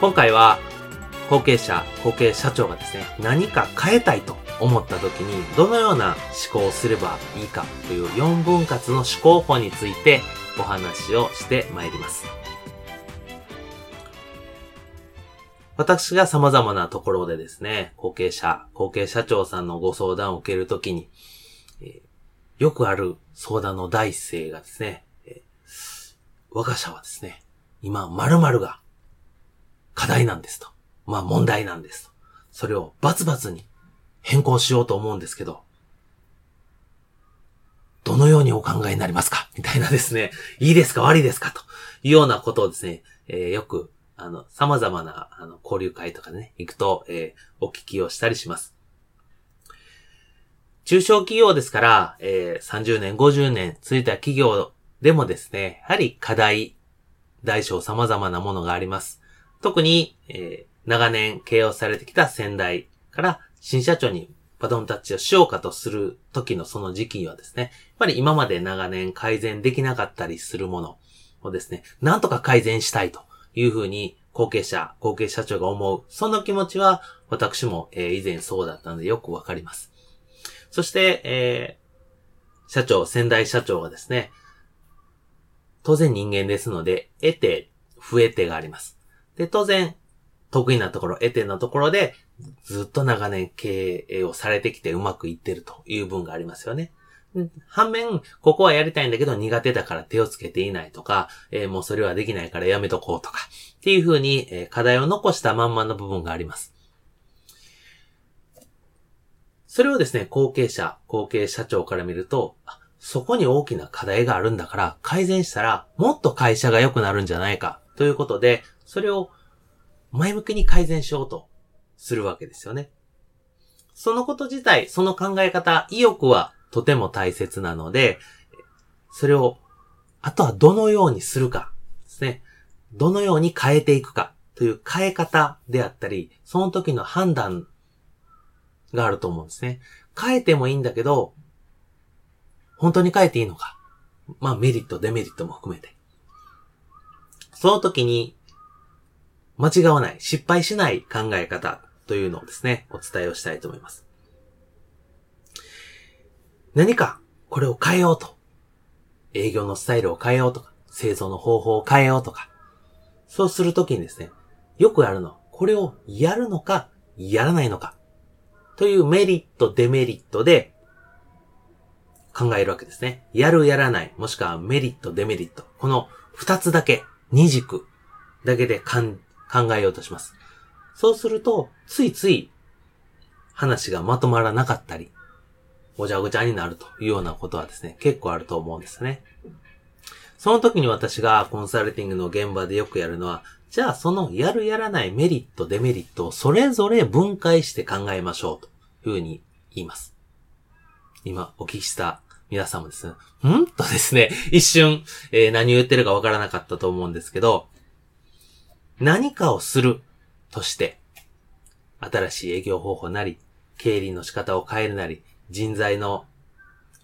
今回は、後継者、後継社長がですね、何か変えたいと思った時に、どのような思考をすればいいかという4分割の思考法についてお話をしてまいります。私が様々なところでですね、後継者、後継社長さんのご相談を受けるときに、よくある相談の第一声がですね、我が社はですね、今、〇〇が課題なんですと。まあ問題なんですと。それをバツバツに変更しようと思うんですけど、どのようにお考えになりますか？みたいなですね、いいですか？悪いですか？というようなことをですね、えー、よく、あの、様々な、あの、交流会とかね、行くと、えー、お聞きをしたりします。中小企業ですから、えー、30年、50年続いた企業でもですね、やはり課題、大小様々なものがあります。特に、えー、長年経営をされてきた先代から新社長にバトンタッチをしようかとする時のその時期にはですね、やっぱり今まで長年改善できなかったりするものをですね、なんとか改善したいというふうに後継者、後継社長が思う。その気持ちは私も、えー、以前そうだったのでよくわかります。そして、えー、社長、先代社長がですね、当然人間ですので、得て、増えてがあります。で、当然、得意なところ、得点のところで、ずっと長年経営をされてきてうまくいってるという分がありますよね。反面、ここはやりたいんだけど苦手だから手をつけていないとか、えー、もうそれはできないからやめとこうとか、っていうふうに、えー、課題を残したまんまの部分があります。それをですね、後継者、後継社長から見ると、そこに大きな課題があるんだから改善したらもっと会社が良くなるんじゃないかということで、それを前向きに改善しようとするわけですよね。そのこと自体、その考え方、意欲はとても大切なので、それを、あとはどのようにするかですね。どのように変えていくかという変え方であったり、その時の判断があると思うんですね。変えてもいいんだけど、本当に変えていいのか。まあメリット、デメリットも含めて。その時に間違わない、失敗しない考え方というのをですね、お伝えをしたいと思います。何かこれを変えようと。営業のスタイルを変えようとか、製造の方法を変えようとか。そうするときにですね、よくあるのは、これをやるのか、やらないのか。というメリット、デメリットで考えるわけですね。やる、やらない、もしくはメリット、デメリット。この二つだけ、二軸だけで考えようとします。そうすると、ついつい話がまとまらなかったり、ごちゃごちゃになるというようなことはですね、結構あると思うんですね。その時に私がコンサルティングの現場でよくやるのは、じゃあそのやるやらないメリット、デメリットをそれぞれ分解して考えましょうというふうに言います。今お聞きした皆さんもですね、ん？とですね、一瞬、えー、何を言ってるかわからなかったと思うんですけど、何かをするとして、新しい営業方法なり、経理の仕方を変えるなり、人材の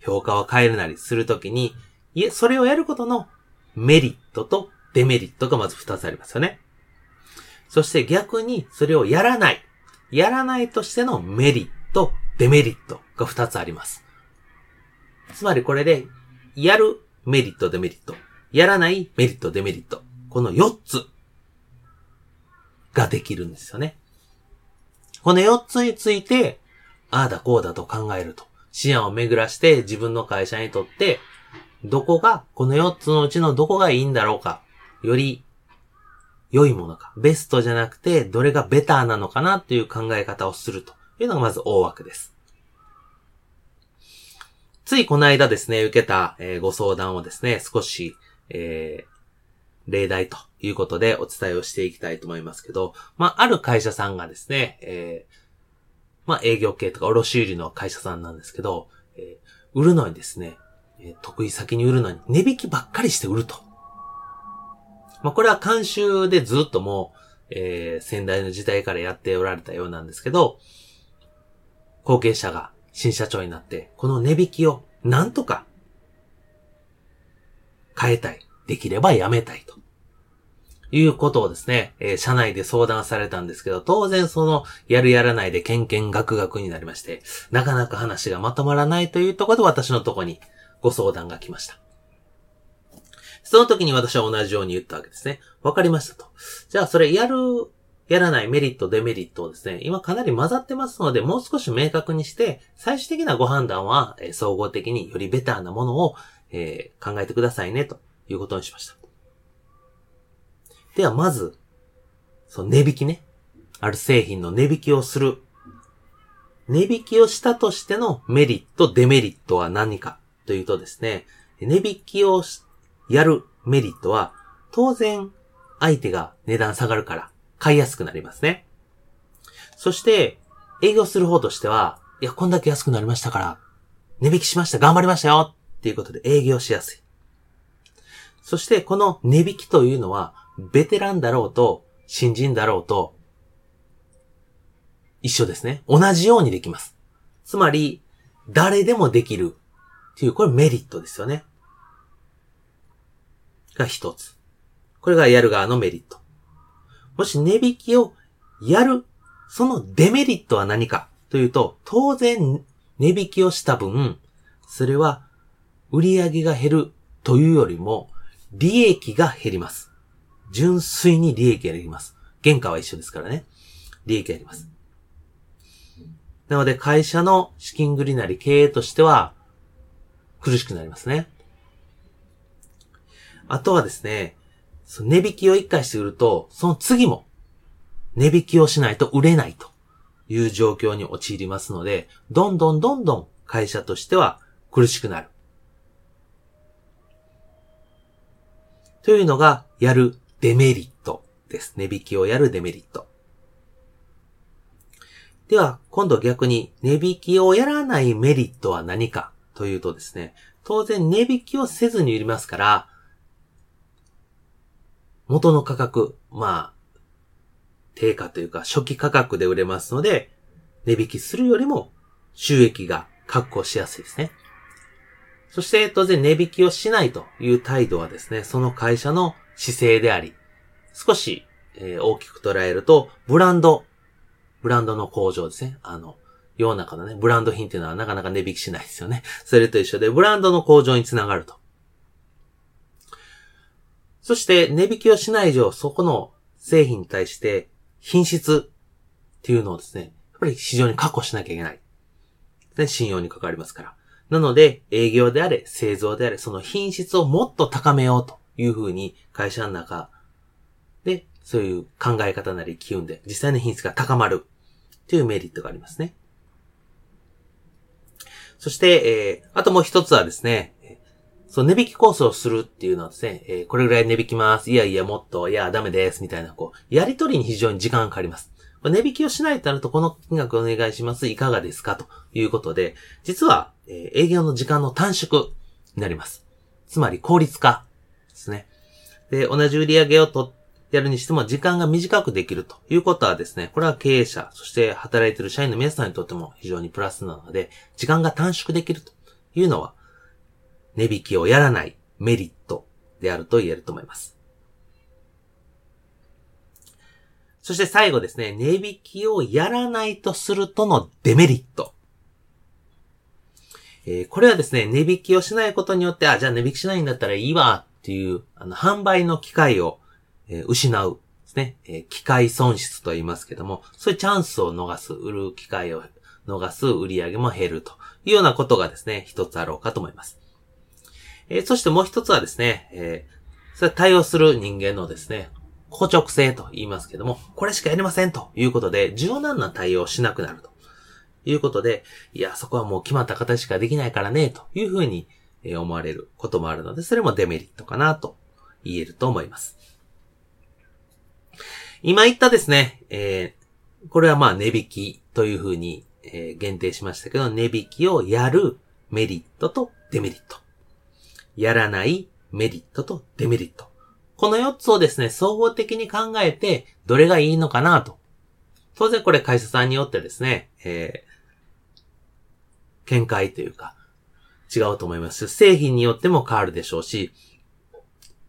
評価を変えるなりするときに、いえ、それをやることのメリットとデメリットがまず二つありますよね。そして逆にそれをやらない。やらないとしてのメリット、デメリットが二つあります。つまりこれで、やるメリット、デメリット。やらないメリット、デメリット。この四つができるんですよね。この4つについて、ああだこうだと考えると。思案を巡らして自分の会社にとって、どこが、この4つのうちのどこがいいんだろうか。より良いものか。ベストじゃなくて、どれがベターなのかなっていう考え方をするというのがまず大枠です。ついこの間ですね、受けた、えー、ご相談をですね、少し、えー、例題ということでお伝えをしていきたいと思いますけど、まあ、ある会社さんがですね、えー、まあ、営業系とか卸売の会社さんなんですけど、えー、売るのにですね、得意先に売るのに値引きばっかりして売ると。まあ、これは監修でずっともう、えー、先代の時代からやっておられたようなんですけど、後継者が新社長になって、この値引きをなんとか変えたい。できればやめたいと。いうことをですね、えー、社内で相談されたんですけど、当然その、やるやらないでケンケンガクガクになりまして、なかなか話がまとまらないというところで私のとこにご相談が来ました。その時に私は同じように言ったわけですね。わかりましたと。じゃあそれやるやらないメリット、デメリットをですね、今かなり混ざってますので、もう少し明確にして、最終的なご判断は、えー、総合的によりベターなものを、えー、考えてくださいね、ということにしました。では、まず、その値引きね。ある製品の値引きをする。値引きをしたとしてのメリット、デメリットは何かというとですね、値引きをやるメリットは、当然、相手が値段下がるから買いやすくなりますね。そして、営業する方としては、いや、こんだけ安くなりましたから、値引きしました、頑張りましたよっていうことで営業しやすい。そして、この値引きというのは、ベテランだろうと、新人だろうと、一緒ですね。同じようにできます。つまり、誰でもできるっていう、これメリットですよね。が一つ。これがやる側のメリット。もし値引きをやる、そのデメリットは何かというと、当然値引きをした分、それは売り上げが減るというよりも、利益が減ります。純粋に利益が減ります。原価は一緒ですからね。利益が減ります。なので会社の資金繰りなり経営としては苦しくなりますね。あとはですね、その値引きを一回して売ると、その次も値引きをしないと売れないという状況に陥りますので、どんどんどんどん会社としては苦しくなる。というのが、やるデメリットです。値引きをやるデメリット。では、今度逆に値引きをやらないメリットは何かというとですね、当然値引きをせずに売りますから、元の価格、まあ、低価というか初期価格で売れますので、値引きするよりも収益が確保しやすいですね。そして当然値引きをしないという態度はですね、その会社の姿勢であり、少し、えー、大きく捉えると、ブランド、ブランドの向上ですね。あの、世の中のね、ブランド品っていうのはなかなか値引きしないですよね。それと一緒で、ブランドの向上につながると。そして値引きをしない以上、そこの製品に対して品質っていうのをですね、やっぱり市場に確保しなきゃいけない。で、信用に関わりますから。なので、営業であれ、製造であれ、その品質をもっと高めようというふうに会社の中で、そういう考え方なり機運で実際の品質が高まるというメリットがありますね。そして、えー、あともう一つはですね、その値引きコースをするっていうのはですね、えー、これぐらい値引きます。いやいや、もっと、いや、ダメです。みたいな、こう、やりとりに非常に時間がかかります。値引きをしないとなると、この金額お願いします。いかがですか？ということで、実は、え、営業の時間の短縮になります。つまり、効率化ですね。で、同じ売り上げをと、やるにしても時間が短くできるということはですね、これは経営者、そして働いている社員の皆さんにとっても非常にプラスなので、時間が短縮できるというのは、値引きをやらないメリットであると言えると思います。そして最後ですね、値引きをやらないとするとのデメリット。えー、これはですね、値引きをしないことによって、あ、じゃあ値引きしないんだったらいいわっていう、あの、販売の機会を、えー、失うですね、えー機会損失と言いますけども、そういうチャンスを逃す、売る機会を逃す、売り上げも減るというようなことがですね、一つあろうかと思います。えーそしてもう一つはですね、えそれ対応する人間のですね、硬直性と言いますけども、これしかやりませんということで、柔軟な対応をしなくなるということで、いや、そこはもう決まった形しかできないからね、というふうに思われることもあるので、それもデメリットかなと言えると思います。今言ったですね、えーこれはまあ値引きというふうに、え限定しましたけど、値引きをやるメリットとデメリット。やらないメリットとデメリット。この4つをですね、総合的に考えて、どれがいいのかなと。当然これ会社さんによってですね、えー見解というか、違うと思います、製品によっても変わるでしょうし、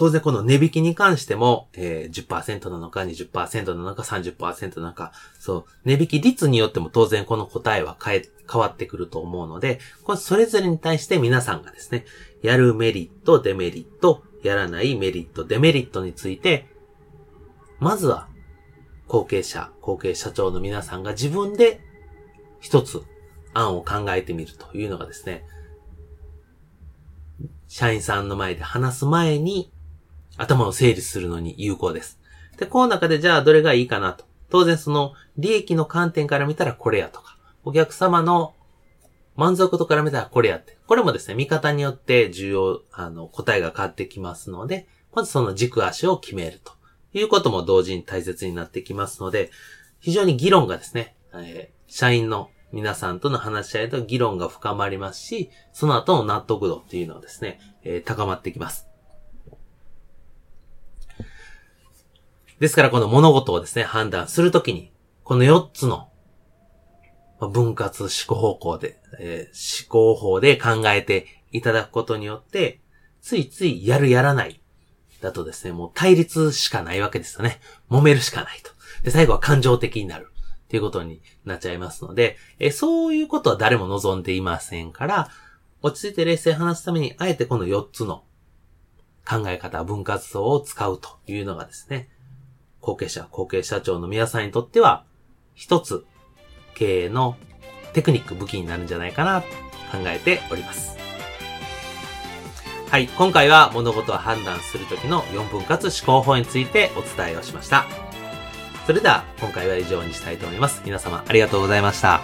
当然この値引きに関しても、えー、10%なのか20%なのか30%なのか、そう、値引き率によっても当然この答えは変え、変わってくると思うので、これそれぞれに対して皆さんがですね、やるメリット、デメリット、やらないメリット、デメリットについて、まずは、後継者、後継社長の皆さんが自分で一つ案を考えてみるというのがですね、社員さんの前で話す前に頭を整理するのに有効です。で、この中でじゃあどれがいいかなと。当然その利益の観点から見たらこれやとか、お客様の満足度から見たらこれやって。これもですね、見方によって重要、あの、答えが変わってきますので、まずその軸足を決めるということも同時に大切になってきますので、非常に議論がですね、えー社員の皆さんとの話し合いと議論が深まりますし、その後の納得度っていうのはですね、えー高まってきます。ですからこの物事をですね、判断するときに、この4つの分割思考方向で、えー思考法で考えていただくことによって、ついついやるやらない。だとですね、もう対立しかないわけですよね。揉めるしかないと。で、最後は感情的になる。っていうことになっちゃいますので、えそういうことは誰も望んでいませんから、落ち着いて冷静に話すために、あえてこの4つの考え方、分割層を使うというのがですね、後継者、後継社長の皆さんにとっては、一つ経営のテクニック武器になるんじゃないかなと考えております。はい、今回は物事を判断するときの4分割思考法についてお伝えをしました。それでは今回は以上にしたいと思います。皆様ありがとうございました。